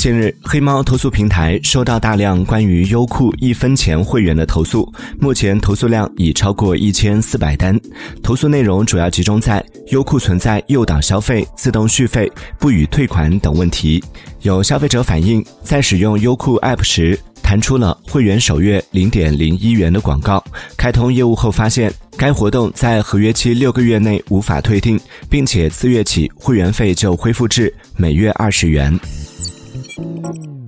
近日，黑猫投诉平台收到大量关于优酷一分钱会员的投诉，目前投诉量已超过一千四百单。投诉内容主要集中在优酷存在诱导消费、自动续费、不予退款等问题。有消费者反映，在使用优酷 App 时，弹出了会员首月零点零一元的广告。开通业务后发现，该活动在合约期六个月内无法退订，并且次月起会员费就恢复至每月二十元。Música